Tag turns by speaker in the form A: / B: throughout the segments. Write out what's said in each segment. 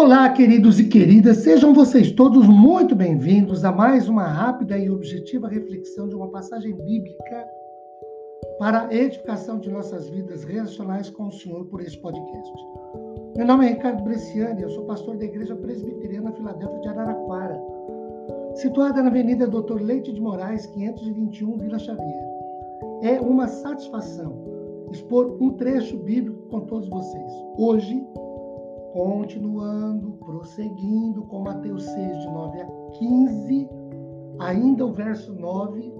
A: Olá, queridos e queridas, sejam vocês todos muito bem-vindos a mais uma rápida e objetiva reflexão de uma passagem bíblica para a edificação de nossas vidas relacionais com o Senhor por este podcast. Meu nome é Ricardo Bresciani, eu sou pastor da Igreja Presbiteriana Filadélfia de Araraquara, situada na Avenida Doutor Leite de Moraes, 521, Vila Xavier. É uma satisfação expor um trecho bíblico com todos vocês. Hoje, Continuando, prosseguindo com Mateus 6, de 9 a 15, ainda o verso 9,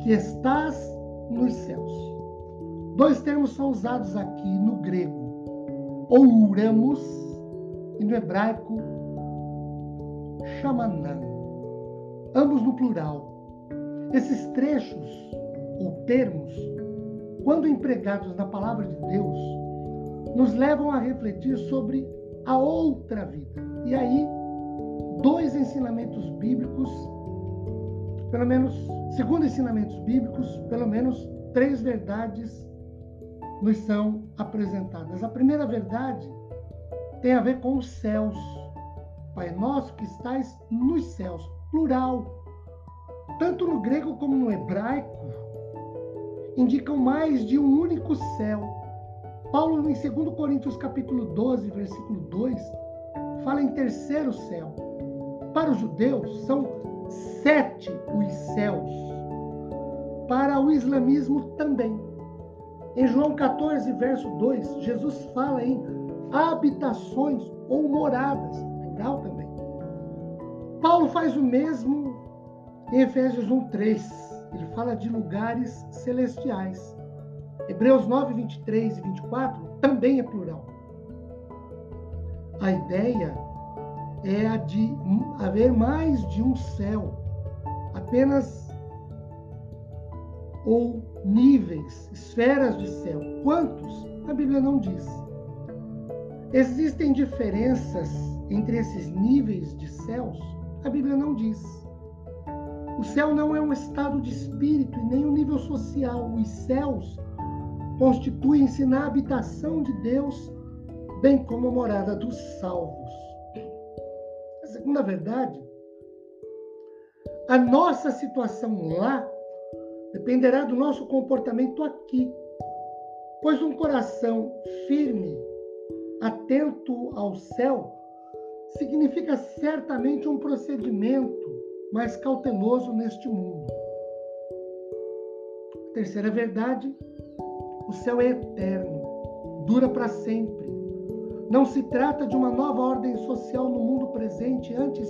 A: que estás nos céus. Dois termos são usados aqui no grego, ouramos, e no hebraico, shamanã, ambos no plural. Esses trechos ou termos, quando empregados na palavra de Deus, nos levam a refletir sobre a outra vida. E aí, dois ensinamentos bíblicos, pelo menos, segundo ensinamentos bíblicos, pelo menos três verdades nos são apresentadas. A primeira verdade tem a ver com os céus. Pai nosso que estais nos céus, plural. Tanto no grego como no hebraico, indicam mais de um único céu Paulo, em 2 Coríntios capítulo 12, versículo 2, fala em terceiro céu. Para os judeus, são sete os céus. Para o islamismo também. Em João 14, verso 2, Jesus fala em habitações ou moradas, plural também. Paulo faz o mesmo em Efésios 1, 3. Ele fala de lugares celestiais. Hebreus 9, 23 e 24 também é plural. A ideia é a de haver mais de um céu, apenas ou níveis, esferas de céu. Quantos? A Bíblia não diz. Existem diferenças entre esses níveis de céus? A Bíblia não diz. O céu não é um estado de espírito e nem um nível social. Os céus constituem-se na habitação de Deus, bem como a morada dos salvos. A segunda verdade, a nossa situação lá dependerá do nosso comportamento aqui, pois um coração firme, atento ao céu, significa certamente um procedimento mais cauteloso neste mundo. A terceira verdade, o céu é eterno, dura para sempre. Não se trata de uma nova ordem social no mundo presente, antes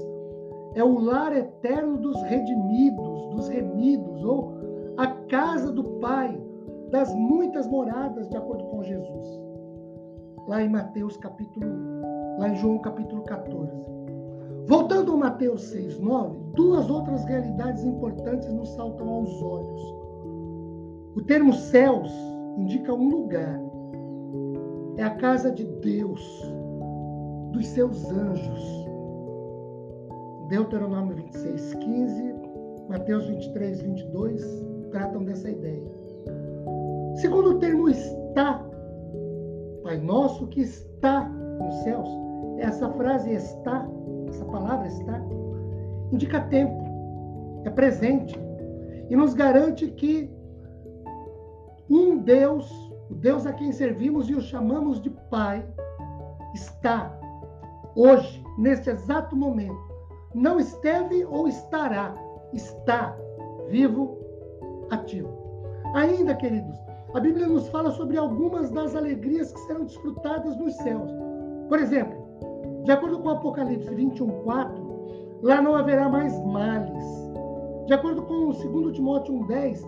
A: é o lar eterno dos redimidos, dos remidos, ou a casa do Pai, das muitas moradas, de acordo com Jesus. Lá em Mateus capítulo, lá em João capítulo 14. Voltando a Mateus 6, 9, duas outras realidades importantes nos saltam aos olhos. O termo céus indica um lugar. É a casa de Deus, dos seus anjos. Deuteronômio 26, 15, Mateus 23, 22 tratam dessa ideia. Segundo o termo está, Pai nosso que está nos céus, essa frase está, essa palavra está, indica tempo, é presente e nos garante que Deus, o Deus a quem servimos e o chamamos de Pai, está hoje, neste exato momento. Não esteve ou estará, está vivo, ativo. Ainda, queridos, a Bíblia nos fala sobre algumas das alegrias que serão desfrutadas nos céus. Por exemplo, de acordo com Apocalipse 21, 4, lá não haverá mais males. De acordo com 2 Timóteo 1, 10,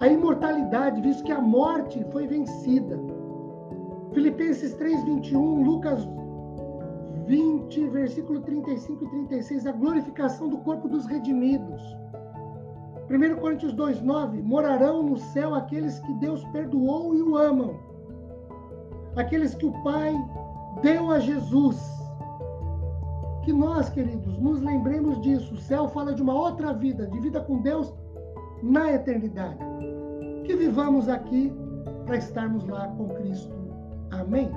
A: a imortalidade, visto que a morte foi vencida. Filipenses 3, 21, Lucas 20, versículo 35 e 36, a glorificação do corpo dos redimidos. 1 Coríntios 2, 9, morarão no céu aqueles que Deus perdoou e o amam. Aqueles que o Pai deu a Jesus. Que nós, queridos, nos lembremos disso. O céu fala de uma outra vida, de vida com Deus na eternidade. Que vivamos aqui para estarmos lá com Cristo. Amém?